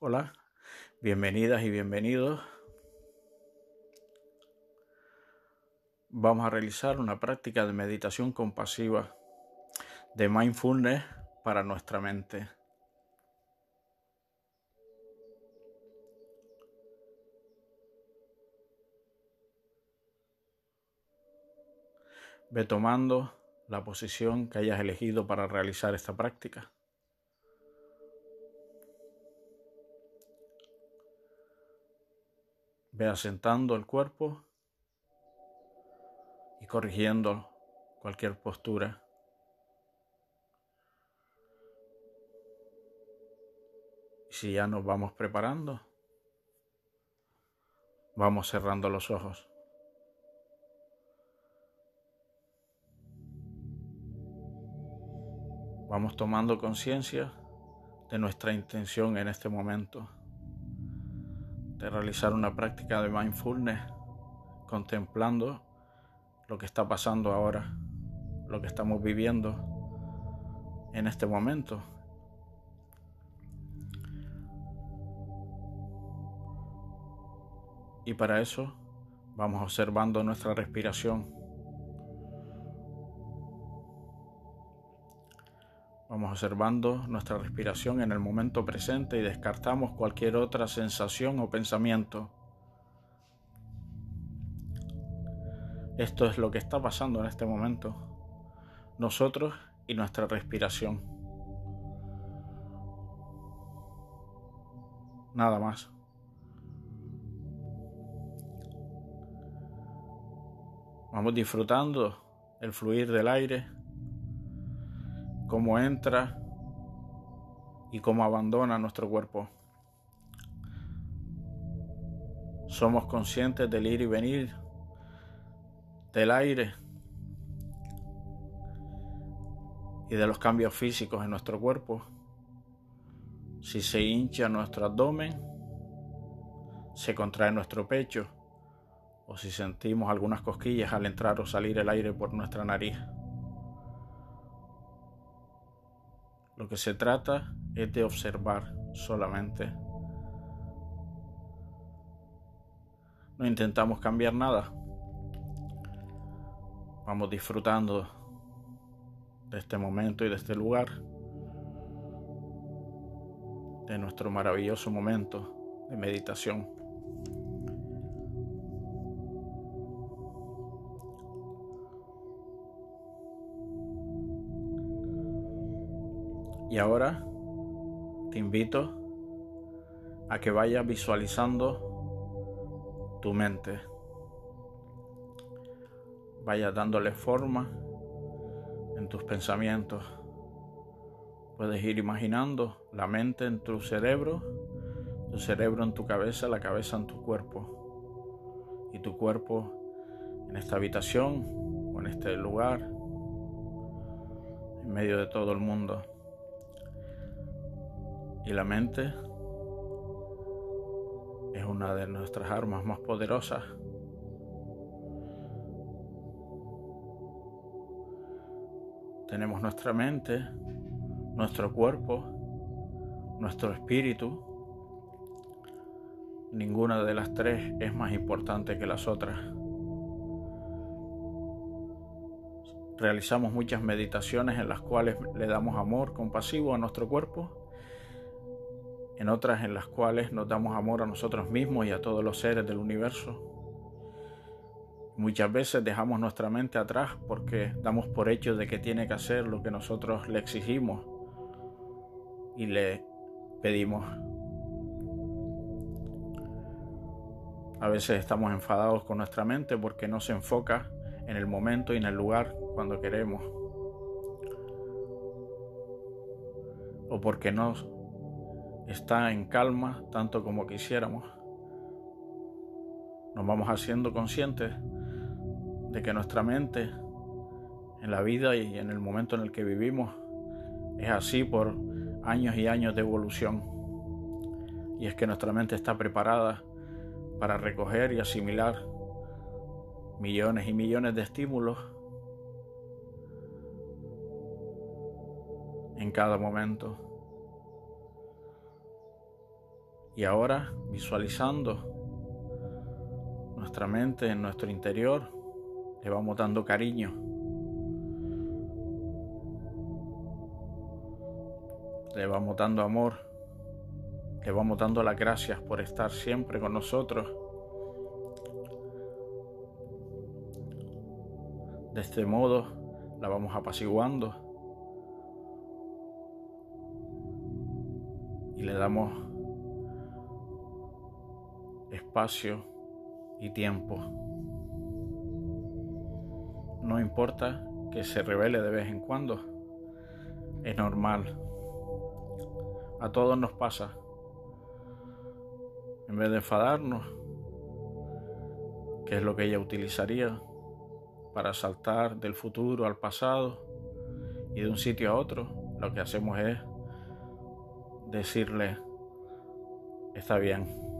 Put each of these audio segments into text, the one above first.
Hola, bienvenidas y bienvenidos. Vamos a realizar una práctica de meditación compasiva, de mindfulness para nuestra mente. Ve tomando la posición que hayas elegido para realizar esta práctica. Ve asentando el cuerpo y corrigiendo cualquier postura. Y si ya nos vamos preparando, vamos cerrando los ojos. Vamos tomando conciencia de nuestra intención en este momento, de realizar una práctica de mindfulness, contemplando lo que está pasando ahora, lo que estamos viviendo en este momento. Y para eso vamos observando nuestra respiración. Vamos observando nuestra respiración en el momento presente y descartamos cualquier otra sensación o pensamiento. Esto es lo que está pasando en este momento. Nosotros y nuestra respiración. Nada más. Vamos disfrutando el fluir del aire cómo entra y cómo abandona nuestro cuerpo. Somos conscientes del ir y venir del aire y de los cambios físicos en nuestro cuerpo. Si se hincha nuestro abdomen, se contrae nuestro pecho o si sentimos algunas cosquillas al entrar o salir el aire por nuestra nariz. Lo que se trata es de observar solamente. No intentamos cambiar nada. Vamos disfrutando de este momento y de este lugar, de nuestro maravilloso momento de meditación. Y ahora te invito a que vayas visualizando tu mente. Vayas dándole forma en tus pensamientos. Puedes ir imaginando la mente en tu cerebro, tu cerebro en tu cabeza, la cabeza en tu cuerpo. Y tu cuerpo en esta habitación o en este lugar, en medio de todo el mundo. Y la mente es una de nuestras armas más poderosas. Tenemos nuestra mente, nuestro cuerpo, nuestro espíritu. Ninguna de las tres es más importante que las otras. Realizamos muchas meditaciones en las cuales le damos amor compasivo a nuestro cuerpo en otras en las cuales nos damos amor a nosotros mismos y a todos los seres del universo. Muchas veces dejamos nuestra mente atrás porque damos por hecho de que tiene que hacer lo que nosotros le exigimos y le pedimos. A veces estamos enfadados con nuestra mente porque no se enfoca en el momento y en el lugar cuando queremos. O porque no está en calma tanto como quisiéramos. Nos vamos haciendo conscientes de que nuestra mente en la vida y en el momento en el que vivimos es así por años y años de evolución. Y es que nuestra mente está preparada para recoger y asimilar millones y millones de estímulos en cada momento. Y ahora visualizando nuestra mente en nuestro interior, le vamos dando cariño. Le vamos dando amor. Le vamos dando las gracias por estar siempre con nosotros. De este modo la vamos apaciguando y le damos espacio y tiempo. No importa que se revele de vez en cuando, es normal. A todos nos pasa. En vez de enfadarnos, que es lo que ella utilizaría para saltar del futuro al pasado y de un sitio a otro, lo que hacemos es decirle, está bien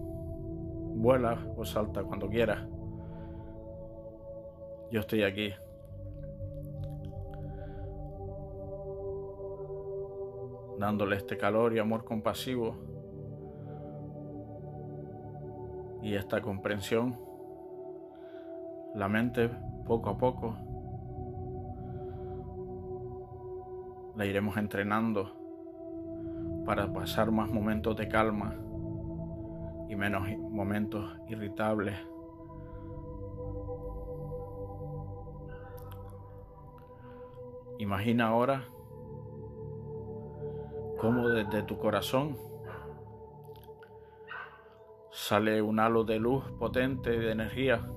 vuela o salta cuando quieras. Yo estoy aquí. Dándole este calor y amor compasivo y esta comprensión. La mente poco a poco la iremos entrenando para pasar más momentos de calma y menos momentos irritables. Imagina ahora cómo desde tu corazón sale un halo de luz potente de energía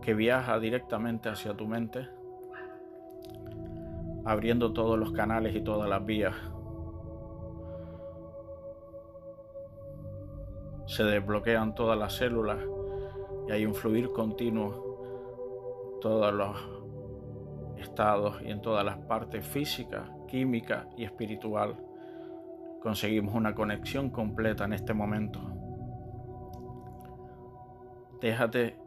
que viaja directamente hacia tu mente, abriendo todos los canales y todas las vías se desbloquean todas las células y hay un fluir continuo todos los estados y en todas las partes físicas, química y espiritual. Conseguimos una conexión completa en este momento. Déjate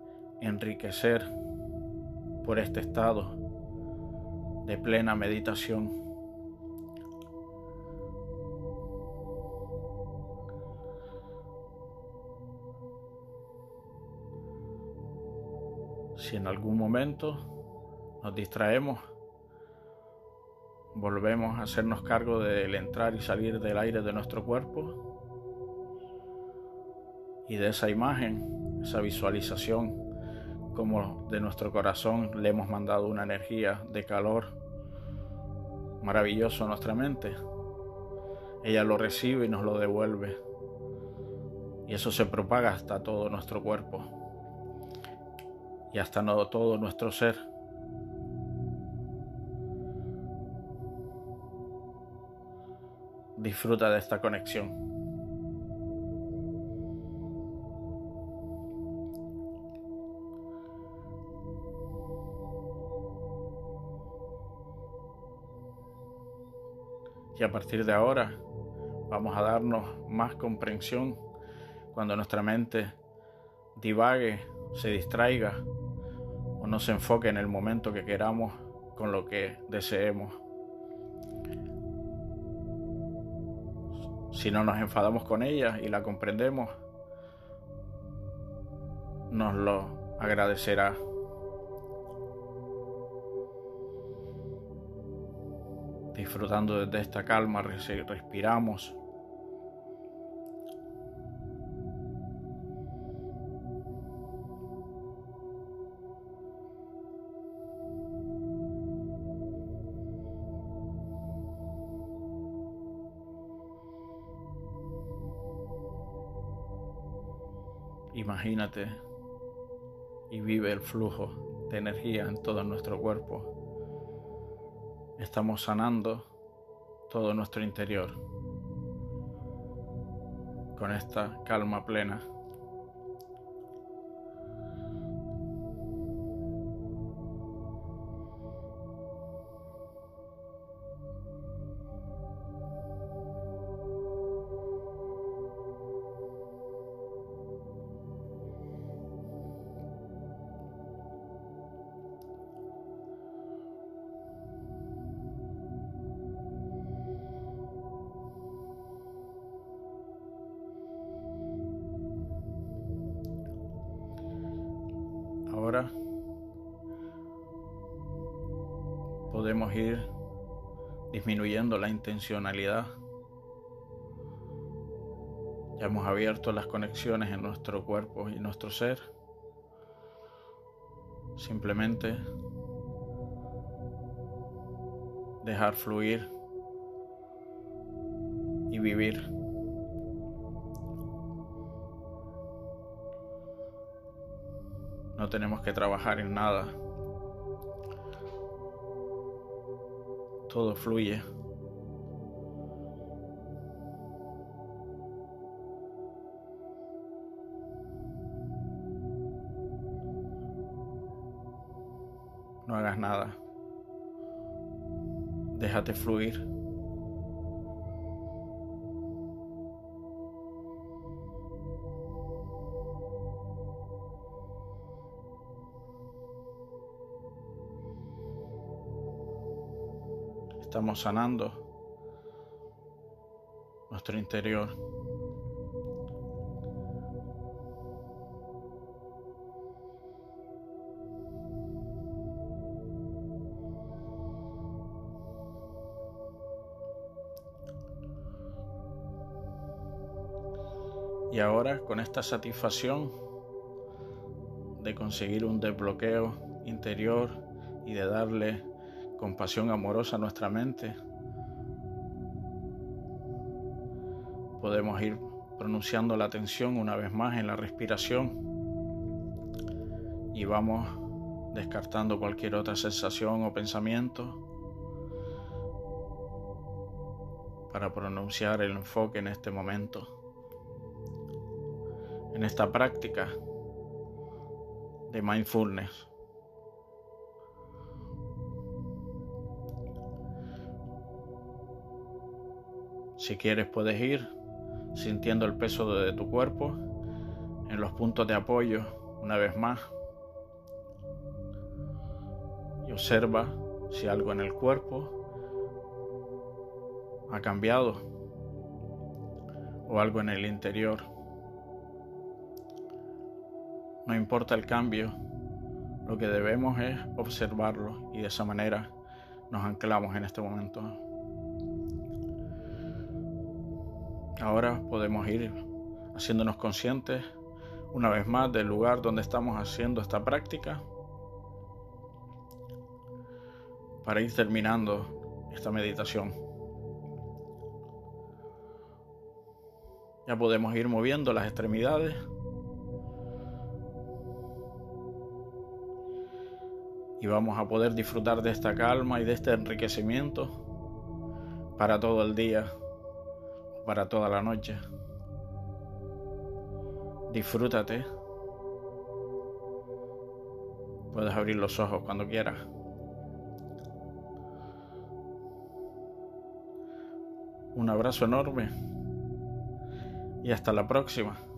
enriquecer por este estado de plena meditación. Si en algún momento nos distraemos, volvemos a hacernos cargo del entrar y salir del aire de nuestro cuerpo y de esa imagen, esa visualización, como de nuestro corazón le hemos mandado una energía de calor maravilloso a nuestra mente. Ella lo recibe y nos lo devuelve. Y eso se propaga hasta todo nuestro cuerpo y hasta no todo nuestro ser. Disfruta de esta conexión. Y a partir de ahora vamos a darnos más comprensión cuando nuestra mente divague, se distraiga o no se enfoque en el momento que queramos con lo que deseemos. Si no nos enfadamos con ella y la comprendemos, nos lo agradecerá. Disfrutando de esta calma, respiramos Imagínate y vive el flujo de energía en todo nuestro cuerpo. Estamos sanando todo nuestro interior con esta calma plena. Ir disminuyendo la intencionalidad. Ya hemos abierto las conexiones en nuestro cuerpo y nuestro ser. Simplemente dejar fluir y vivir. No tenemos que trabajar en nada. Todo fluye. No hagas nada. Déjate fluir. Estamos sanando nuestro interior. Y ahora con esta satisfacción de conseguir un desbloqueo interior y de darle compasión amorosa nuestra mente, podemos ir pronunciando la atención una vez más en la respiración y vamos descartando cualquier otra sensación o pensamiento para pronunciar el enfoque en este momento. En esta práctica de mindfulness. Si quieres puedes ir sintiendo el peso de tu cuerpo en los puntos de apoyo una vez más. Y observa si algo en el cuerpo ha cambiado o algo en el interior. No importa el cambio, lo que debemos es observarlo y de esa manera nos anclamos en este momento. Ahora podemos ir haciéndonos conscientes una vez más del lugar donde estamos haciendo esta práctica para ir terminando esta meditación. Ya podemos ir moviendo las extremidades. Y vamos a poder disfrutar de esta calma y de este enriquecimiento para todo el día para toda la noche. Disfrútate. Puedes abrir los ojos cuando quieras. Un abrazo enorme y hasta la próxima.